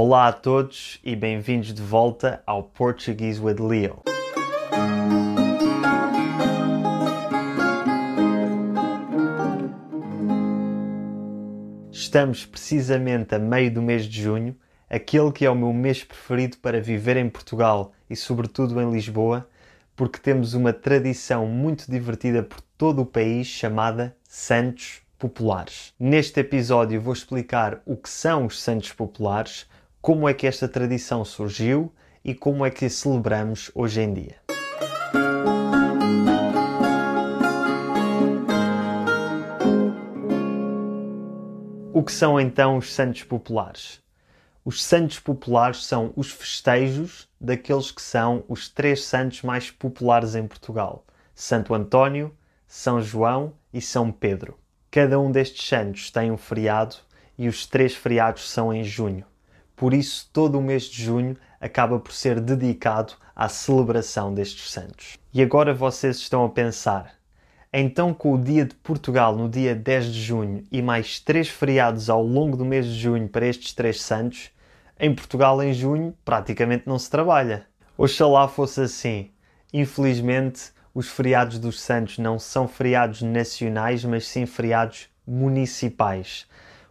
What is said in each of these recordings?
Olá a todos e bem-vindos de volta ao Portuguese with Leo. Estamos precisamente a meio do mês de junho, aquele que é o meu mês preferido para viver em Portugal e, sobretudo, em Lisboa, porque temos uma tradição muito divertida por todo o país chamada Santos Populares. Neste episódio vou explicar o que são os Santos Populares, como é que esta tradição surgiu e como é que a celebramos hoje em dia. O que são então os Santos Populares? Os Santos Populares são os festejos daqueles que são os três santos mais populares em Portugal: Santo António, São João e São Pedro. Cada um destes santos tem um feriado e os três feriados são em junho. Por isso, todo o mês de junho acaba por ser dedicado à celebração destes santos. E agora vocês estão a pensar: então, com o Dia de Portugal no dia 10 de junho e mais três feriados ao longo do mês de junho para estes três santos, em Portugal em junho praticamente não se trabalha. Oxalá fosse assim. Infelizmente, os feriados dos santos não são feriados nacionais, mas sim feriados municipais,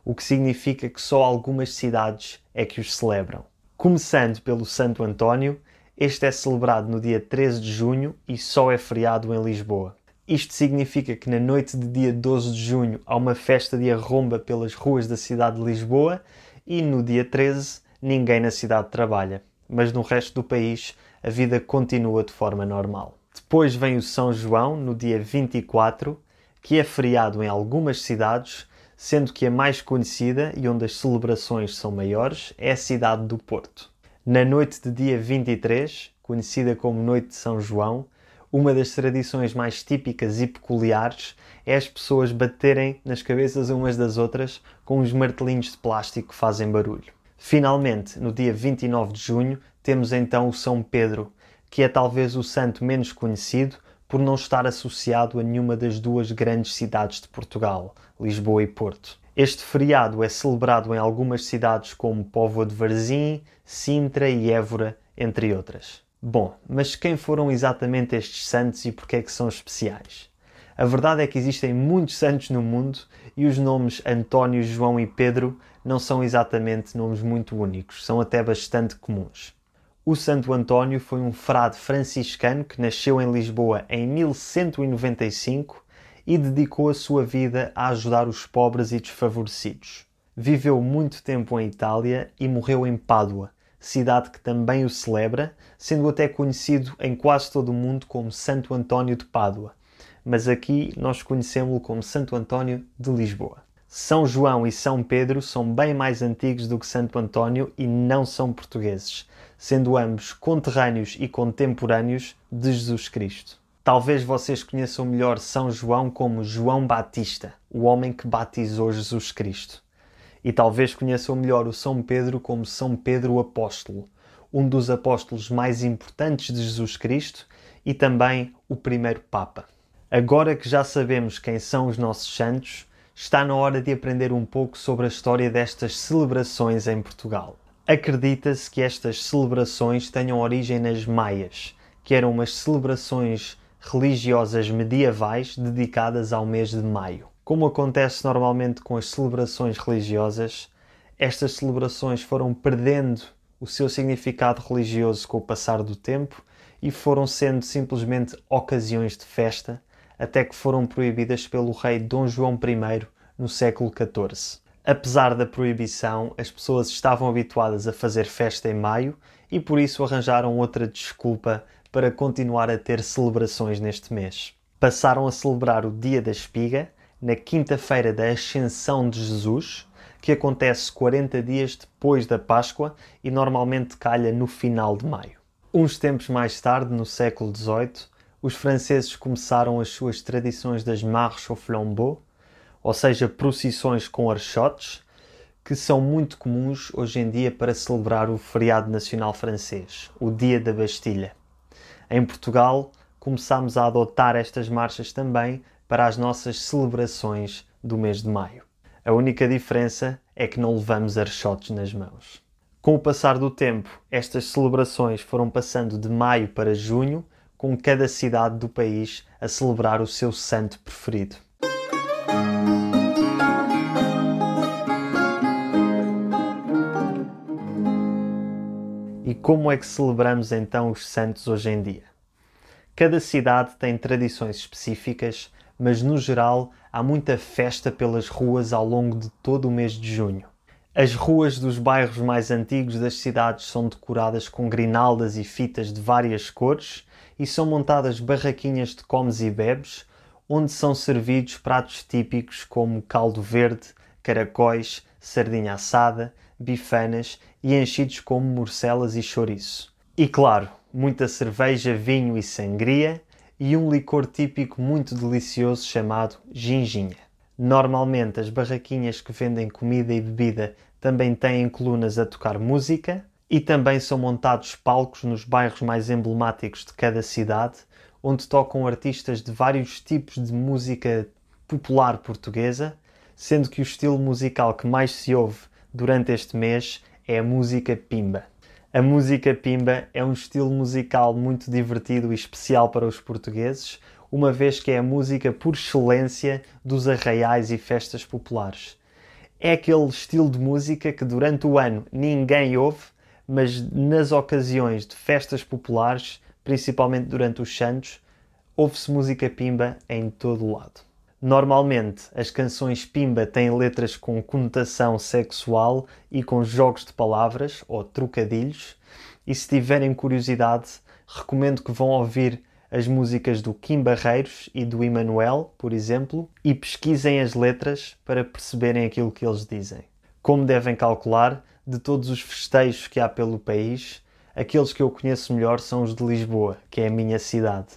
o que significa que só algumas cidades é que os celebram. Começando pelo Santo António, este é celebrado no dia 13 de junho e só é feriado em Lisboa. Isto significa que na noite de dia 12 de junho há uma festa de arromba pelas ruas da cidade de Lisboa e no dia 13 ninguém na cidade trabalha, mas no resto do país a vida continua de forma normal. Depois vem o São João no dia 24, que é feriado em algumas cidades, sendo que a mais conhecida e onde as celebrações são maiores é a cidade do Porto. Na noite de dia 23, conhecida como Noite de São João, uma das tradições mais típicas e peculiares é as pessoas baterem nas cabeças umas das outras com os martelinhos de plástico que fazem barulho. Finalmente, no dia 29 de junho, temos então o São Pedro, que é talvez o santo menos conhecido por não estar associado a nenhuma das duas grandes cidades de Portugal, Lisboa e Porto. Este feriado é celebrado em algumas cidades como Póvoa de Varzim, Sintra e Évora, entre outras. Bom, mas quem foram exatamente estes santos e porquê é que são especiais? A verdade é que existem muitos santos no mundo e os nomes António, João e Pedro não são exatamente nomes muito únicos, são até bastante comuns. O Santo António foi um frade franciscano que nasceu em Lisboa em 1195 e dedicou a sua vida a ajudar os pobres e desfavorecidos. Viveu muito tempo em Itália e morreu em Pádua, cidade que também o celebra, sendo até conhecido em quase todo o mundo como Santo António de Pádua, mas aqui nós conhecemos-lo como Santo António de Lisboa. São João e São Pedro são bem mais antigos do que Santo António e não são portugueses, sendo ambos conterrâneos e contemporâneos de Jesus Cristo. Talvez vocês conheçam melhor São João como João Batista, o homem que batizou Jesus Cristo e talvez conheçam melhor o São Pedro como São Pedro Apóstolo, um dos apóstolos mais importantes de Jesus Cristo e também o primeiro Papa. Agora que já sabemos quem são os nossos santos, está na hora de aprender um pouco sobre a história destas celebrações em Portugal. Acredita-se que estas celebrações tenham origem nas Maias, que eram umas celebrações religiosas medievais dedicadas ao mês de maio. Como acontece normalmente com as celebrações religiosas, estas celebrações foram perdendo o seu significado religioso com o passar do tempo e foram sendo simplesmente ocasiões de festa, até que foram proibidas pelo rei Dom João I no século XIV. Apesar da proibição, as pessoas estavam habituadas a fazer festa em maio e por isso arranjaram outra desculpa para continuar a ter celebrações neste mês. Passaram a celebrar o Dia da Espiga, na quinta-feira da Ascensão de Jesus, que acontece 40 dias depois da Páscoa e normalmente calha no final de maio. Uns tempos mais tarde, no século XVIII, os franceses começaram as suas tradições das marches au flambeau, ou seja, procissões com archotes, que são muito comuns hoje em dia para celebrar o feriado nacional francês, o Dia da Bastilha. Em Portugal, começámos a adotar estas marchas também para as nossas celebrações do mês de maio. A única diferença é que não levamos archotes nas mãos. Com o passar do tempo, estas celebrações foram passando de maio para junho, com cada cidade do país a celebrar o seu santo preferido. E como é que celebramos então os santos hoje em dia? Cada cidade tem tradições específicas, mas no geral há muita festa pelas ruas ao longo de todo o mês de junho. As ruas dos bairros mais antigos das cidades são decoradas com grinaldas e fitas de várias cores e são montadas barraquinhas de comes e bebes, onde são servidos pratos típicos como caldo verde, caracóis, sardinha assada, bifanas e enchidos como morcelas e chouriço. E claro, muita cerveja, vinho e sangria e um licor típico muito delicioso chamado ginginha. Normalmente as barraquinhas que vendem comida e bebida também têm colunas a tocar música e também são montados palcos nos bairros mais emblemáticos de cada cidade, onde tocam artistas de vários tipos de música popular portuguesa, sendo que o estilo musical que mais se ouve durante este mês é a música pimba. A música pimba é um estilo musical muito divertido e especial para os portugueses, uma vez que é a música por excelência dos arraiais e festas populares. É aquele estilo de música que durante o ano ninguém ouve, mas nas ocasiões de festas populares, principalmente durante os santos, ouve-se música pimba em todo o lado. Normalmente, as canções pimba têm letras com conotação sexual e com jogos de palavras ou trocadilhos, e se tiverem curiosidade, recomendo que vão ouvir as músicas do Kim Barreiros e do Emanuel, por exemplo, e pesquisem as letras para perceberem aquilo que eles dizem. Como devem calcular, de todos os festejos que há pelo país, aqueles que eu conheço melhor são os de Lisboa, que é a minha cidade.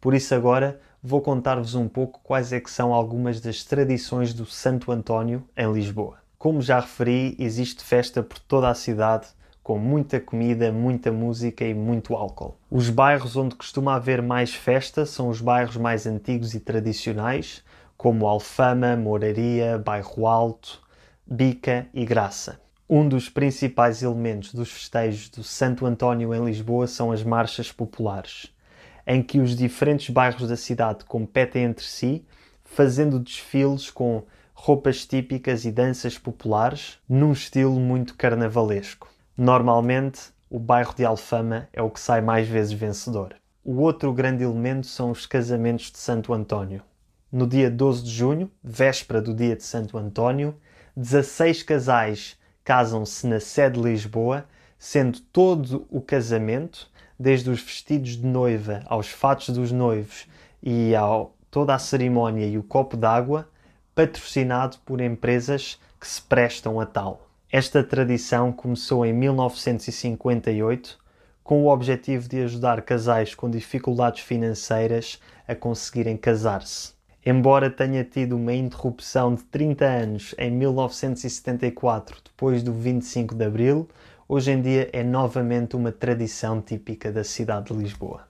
Por isso agora vou contar-vos um pouco quais é que são algumas das tradições do Santo António em Lisboa. Como já referi, existe festa por toda a cidade, com muita comida, muita música e muito álcool. Os bairros onde costuma haver mais festa são os bairros mais antigos e tradicionais, como Alfama, Moraria, Bairro Alto, Bica e Graça. Um dos principais elementos dos festejos do Santo António em Lisboa são as marchas populares em que os diferentes bairros da cidade competem entre si, fazendo desfiles com roupas típicas e danças populares, num estilo muito carnavalesco. Normalmente, o bairro de Alfama é o que sai mais vezes vencedor. O outro grande elemento são os casamentos de Santo António. No dia 12 de junho, véspera do dia de Santo António, 16 casais casam-se na sede de Lisboa, sendo todo o casamento desde os vestidos de noiva aos fatos dos noivos e a toda a cerimónia e o copo d'água, patrocinado por empresas que se prestam a tal. Esta tradição começou em 1958 com o objetivo de ajudar casais com dificuldades financeiras a conseguirem casar-se. Embora tenha tido uma interrupção de 30 anos em 1974, depois do 25 de Abril, hoje em dia é novamente uma tradição típica da cidade de Lisboa.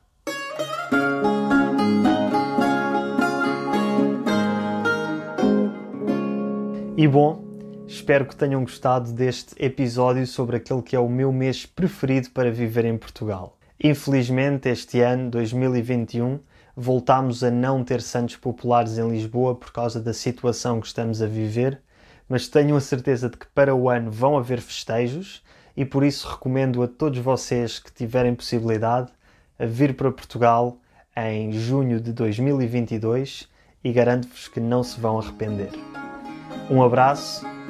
E bom, espero que tenham gostado deste episódio sobre aquele que é o meu mês preferido para viver em Portugal. Infelizmente, este ano, 2021, voltámos a não ter santos populares em Lisboa por causa da situação que estamos a viver, mas tenho a certeza de que para o ano vão haver festejos e por isso recomendo a todos vocês que tiverem possibilidade a vir para Portugal em junho de 2022 e garanto-vos que não se vão arrepender. Um abraço